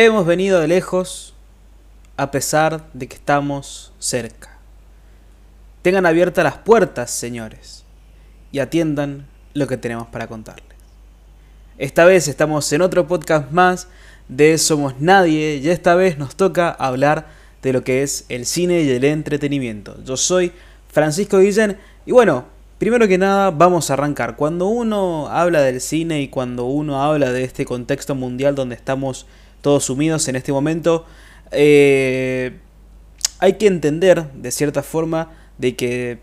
Hemos venido de lejos a pesar de que estamos cerca. Tengan abiertas las puertas, señores, y atiendan lo que tenemos para contarles. Esta vez estamos en otro podcast más de Somos Nadie y esta vez nos toca hablar de lo que es el cine y el entretenimiento. Yo soy Francisco Guillén y bueno, primero que nada vamos a arrancar. Cuando uno habla del cine y cuando uno habla de este contexto mundial donde estamos todos sumidos en este momento, eh, hay que entender de cierta forma de que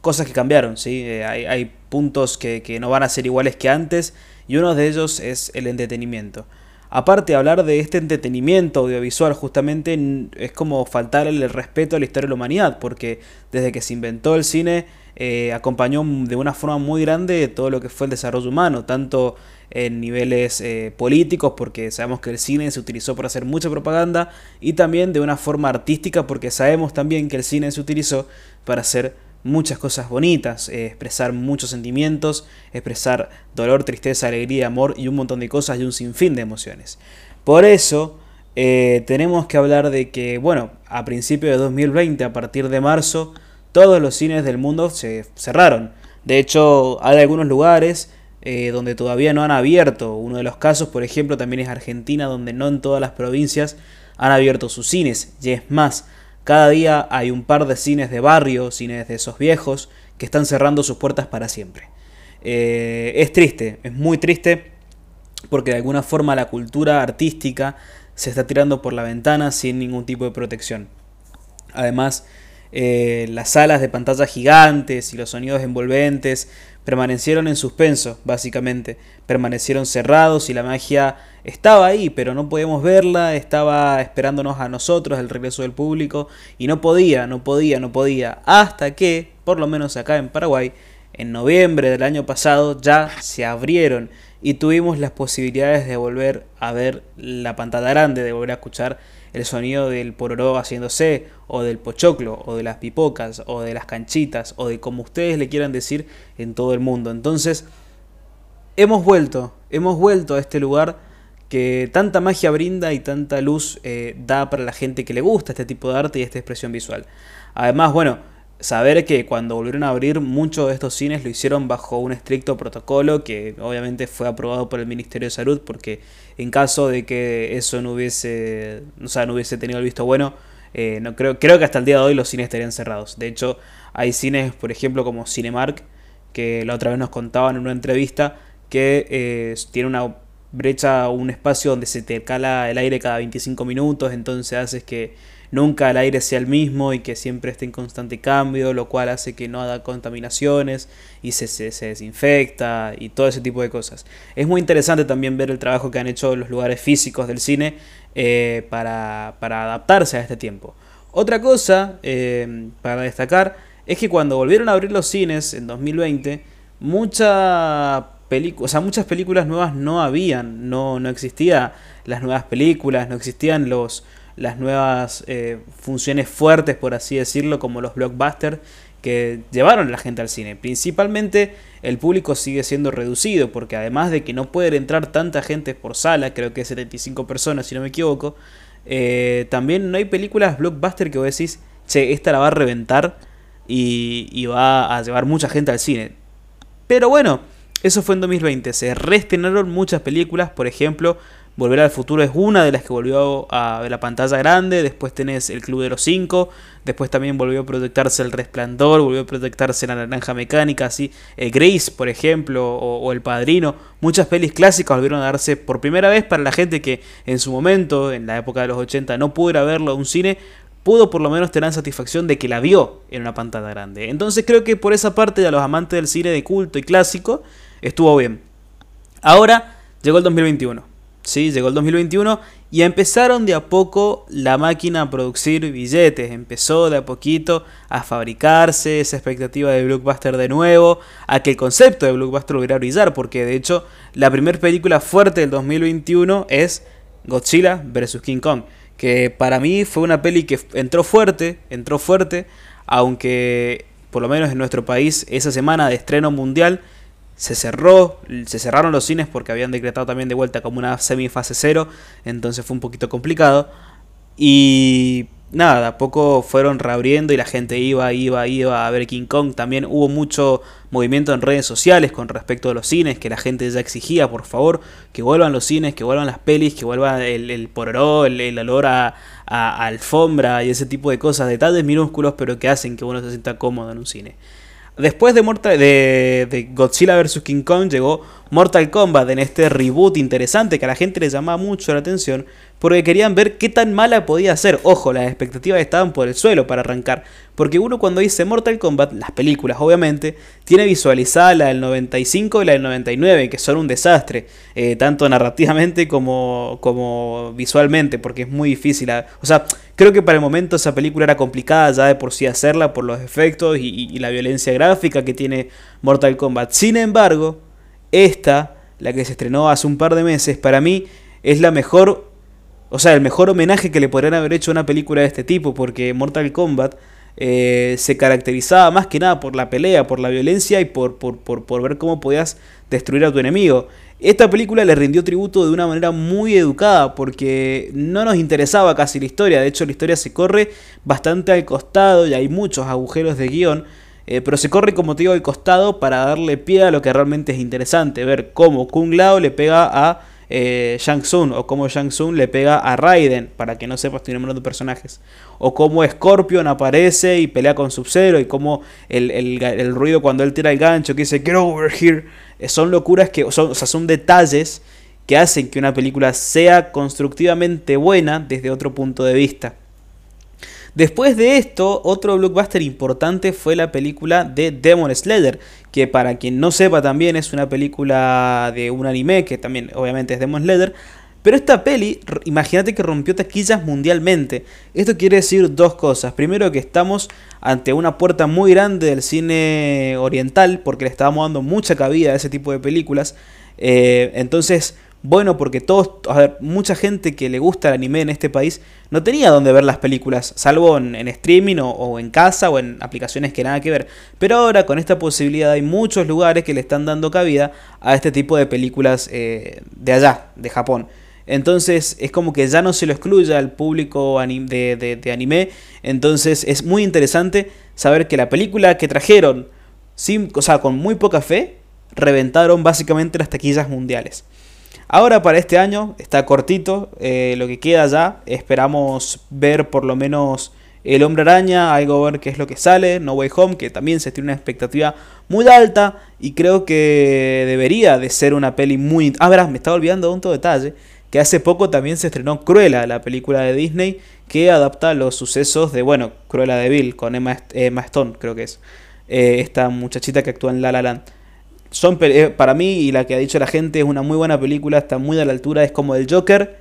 cosas que cambiaron, ¿sí? Eh, hay, puntos que, que, no van a ser iguales que antes y uno de ellos es el entretenimiento. Aparte, hablar de este entretenimiento audiovisual justamente es como faltarle el respeto a la historia de la humanidad, porque desde que se inventó el cine eh, acompañó de una forma muy grande todo lo que fue el desarrollo humano, tanto en niveles eh, políticos, porque sabemos que el cine se utilizó para hacer mucha propaganda, y también de una forma artística, porque sabemos también que el cine se utilizó para hacer muchas cosas bonitas, eh, expresar muchos sentimientos, expresar dolor, tristeza, alegría, amor y un montón de cosas y un sinfín de emociones. Por eso tenemos que hablar de que, bueno, a principios de 2020, a partir de marzo, todos los cines del mundo se cerraron. De hecho, hay algunos lugares eh, donde todavía no han abierto. Uno de los casos, por ejemplo, también es Argentina, donde no en todas las provincias han abierto sus cines. Y es más, cada día hay un par de cines de barrio, cines de esos viejos, que están cerrando sus puertas para siempre. Eh, es triste, es muy triste, porque de alguna forma la cultura artística se está tirando por la ventana sin ningún tipo de protección. Además, eh, las salas de pantalla gigantes y los sonidos envolventes permanecieron en suspenso, básicamente. Permanecieron cerrados y la magia estaba ahí, pero no podíamos verla, estaba esperándonos a nosotros, el regreso del público, y no podía, no podía, no podía, hasta que, por lo menos acá en Paraguay, en noviembre del año pasado ya se abrieron y tuvimos las posibilidades de volver a ver la pantalla grande, de volver a escuchar el sonido del pororó haciéndose, o del pochoclo, o de las pipocas, o de las canchitas, o de como ustedes le quieran decir en todo el mundo. Entonces, hemos vuelto, hemos vuelto a este lugar que tanta magia brinda y tanta luz eh, da para la gente que le gusta este tipo de arte y esta expresión visual. Además, bueno, saber que cuando volvieron a abrir muchos de estos cines lo hicieron bajo un estricto protocolo que obviamente fue aprobado por el Ministerio de Salud porque en caso de que eso no hubiese, o sea, no hubiese tenido el visto bueno, eh, no creo, creo que hasta el día de hoy los cines estarían cerrados. De hecho, hay cines, por ejemplo, como Cinemark, que la otra vez nos contaban en una entrevista que eh, tiene una brecha, un espacio donde se te cala el aire cada 25 minutos, entonces haces que nunca el aire sea el mismo y que siempre esté en constante cambio, lo cual hace que no haga contaminaciones y se, se, desinfecta y todo ese tipo de cosas. Es muy interesante también ver el trabajo que han hecho los lugares físicos del cine eh, para, adaptarse a este tiempo. Otra cosa eh, para destacar es que cuando volvieron a abrir los cines en 2020, mucha o sea, muchas películas nuevas no habían, no, no existían las nuevas películas, no existían los, las nuevas eh, funciones fuertes, por así decirlo, como los blockbusters que llevaron a la gente al cine. Principalmente el público sigue siendo reducido, porque además de que no puede entrar tanta gente por sala, creo que 75 personas si no me equivoco, eh, también no hay películas blockbuster que vos decís, che, esta la va a reventar y va a llevar mucha gente al cine. Pero bueno, eso fue en 2020, se reestrenaron muchas películas, por ejemplo, Volver al futuro es una de las que volvió a la pantalla grande. Después tenés El Club de los Cinco. Después también volvió a proyectarse El Resplandor. Volvió a proyectarse La Naranja Mecánica. Así. Eh, Grace, por ejemplo. O, El Padrino. Muchas pelis clásicas volvieron a darse por primera vez para la gente que en su momento, en la época de los 80, no pudo ir a verlo a un cine. Pudo por lo menos tener la satisfacción de que la vio en una pantalla grande. Entonces creo que por esa parte de los amantes del cine de culto y clásico estuvo bien. Ahora llegó el 2021 ¿sí? Llegó el 2021 y empezaron de a poco la máquina a producir billetes. Empezó de a poquito a fabricarse esa expectativa de Blockbuster de nuevo, a que el concepto de Blockbuster volviera a brillar, porque de hecho la primera película fuerte del 2021 es Godzilla vs. King Kong, que para mí fue una peli que entró fuerte, entró fuerte, aunque por lo menos en nuestro país esa semana de estreno mundial se cerró, se cerraron los cines porque habían decretado también de vuelta como una semifase cero, entonces fue un poquito complicado. Y nada, a poco fueron reabriendo y la gente iba, iba, iba a ver King Kong. También hubo mucho movimiento en redes sociales con respecto a los cines, que la gente ya exigía, por favor, que vuelvan los cines, que vuelvan las pelis, que vuelva el, el pororó, el, olor a, a, alfombra y ese tipo de cosas, detalles minúsculos, pero que hacen que uno se sienta cómodo en un cine. Después de, de, de Godzilla vs. King Kong llegó Mortal Kombat en este reboot interesante que a la gente le llamaba mucho la atención porque querían ver qué tan mala podía ser. Ojo, las expectativas estaban por el suelo para arrancar. Porque uno cuando dice Mortal Kombat, las películas obviamente, tiene visualizada la del 95 y la del 99, que son un desastre, eh, tanto narrativamente como, como visualmente, porque es muy difícil. o sea, creo que para el momento esa película era complicada ya de por sí hacerla por los efectos y la violencia gráfica que tiene Mortal Kombat. Sin embargo, esta, la que se estrenó hace un par de meses, para mí es la mejor, o sea, el mejor homenaje que le podrían haber hecho a una película de este tipo, porque Mortal Kombat eh, se caracterizaba más que nada por la pelea, por la violencia y por, por, por, por, ver cómo podías destruir a tu enemigo. Esta película le rindió tributo de una manera muy educada porque no nos interesaba casi la historia, de hecho la historia se corre bastante al costado y hay muchos agujeros de guion eh, pero se corre, como te digo, al costado para darle pie a lo que realmente es interesante. Ver cómo Kung Lao le pega a eh, Shang Tsung o cómo Shang Tsung le pega a Raiden, para que no sepas, estoy nombrando personajes. O cómo Scorpion aparece y pelea con Sub-Zero y cómo el, ruido cuando él tira el gancho que dice Get over here. Eh, son locuras que, son, o sea, son detalles que hacen que una película sea constructivamente buena desde otro punto de vista. Después de esto, otro blockbuster importante fue la película de Demon Slayer, que para quien no sepa también es una película de un anime, que también obviamente es Demon Slayer. Pero esta peli, imagínate que rompió taquillas mundialmente. Esto quiere decir dos cosas. Primero que estamos ante una puerta muy grande del cine oriental, porque le estábamos dando mucha cabida a ese tipo de películas. Eh, entonces, bueno porque todos, a ver, mucha gente que le gusta el anime en este país no tenía donde ver las películas, salvo en, streaming o, en casa o en aplicaciones que nada que ver. Pero ahora con esta posibilidad hay muchos lugares que le están dando cabida a este tipo de películas eh, de allá, de Japón. Entonces es como que ya no se lo excluye al público de, de, anime. Entonces es muy interesante saber que la película que trajeron, sin, o sea, con muy poca fe, reventaron básicamente las taquillas mundiales. Ahora para este año está cortito, eh, lo que queda ya, esperamos ver por lo menos El Hombre Araña, algo ver qué es lo que sale, No Way Home, que también se tiene una expectativa muy alta y creo que debería de ser una peli muy... Ah, verás, me estaba olvidando un detalle, que hace poco también se estrenó Cruella, la película de Disney, que adapta los sucesos de, bueno, Cruella de Bill, con Emma, Stone, creo que es, eh, esta muchachita que actúa en La La Land son eh, para mí y la que ha dicho la gente es una muy buena película, está muy a la altura, es como el Joker,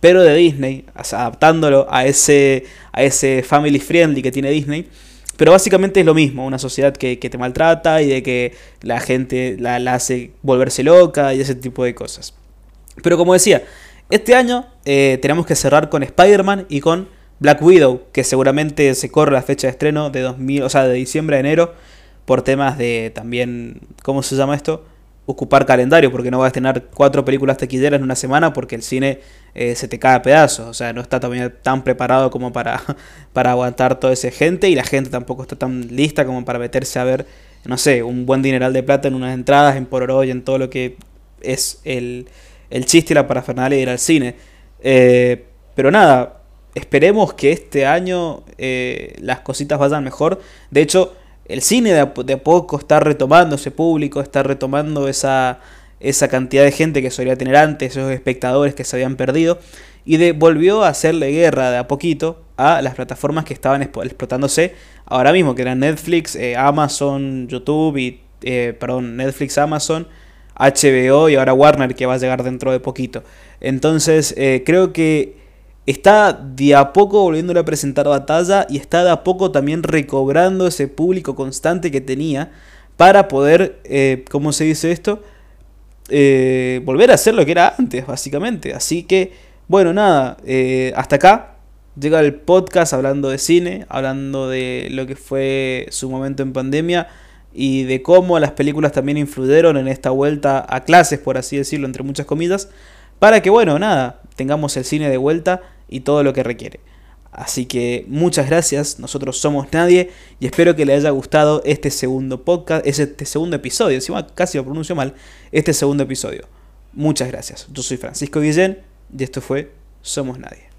pero de Disney, adaptándolo a ese, a ese family friendly que tiene Disney. Pero básicamente es lo mismo, una sociedad que, te maltrata y de que la gente la, hace volverse loca y ese tipo de cosas. Pero como decía, este año eh, tenemos que cerrar con Spider-Man y con Black Widow, que seguramente se corre la fecha de estreno de 2000, o sea, de diciembre a enero por temas de también, ¿cómo se llama esto? Ocupar calendario, porque no vas a tener cuatro películas tequilleras en una semana porque el cine eh, se te cae a pedazos, o sea, no está también tan preparado como para, para aguantar toda esa gente y la gente tampoco está tan lista como para meterse a ver, no sé, un buen dineral de plata en unas entradas, en Pororo y en todo lo que es el, el chiste y la parafernalia de ir al cine. Eh, pero nada, esperemos que este año eh, las cositas vayan mejor. De hecho, el cine de a, poco está retomando ese público, está retomando esa, esa cantidad de gente que solía tener antes, esos espectadores que se habían perdido, y de, volvió a hacerle guerra de a poquito a las plataformas que estaban explotándose ahora mismo, que eran Netflix, eh, Amazon, YouTube y, eh, perdón, Netflix, Amazon, HBO y ahora Warner que va a llegar dentro de poquito. Entonces, eh, creo que está de a poco volviéndole a presentar batalla y está de a poco también recobrando ese público constante que tenía para poder, eh, ¿cómo se dice esto? Eh, volver a hacer lo que era antes, básicamente. Así que, bueno, nada, eh, hasta acá llega el podcast hablando de cine, hablando de lo que fue su momento en pandemia y de cómo las películas también influyeron en esta vuelta a clases, por así decirlo, entre muchas comidas, para que, bueno, nada, tengamos el cine de vuelta y todo lo que requiere. Así que muchas gracias, nosotros somos nadie y espero que les haya gustado este segundo podcast, este segundo episodio, encima casi lo pronuncio mal, este segundo episodio. Muchas gracias, yo soy Francisco Guillén y esto fue Somos Nadie.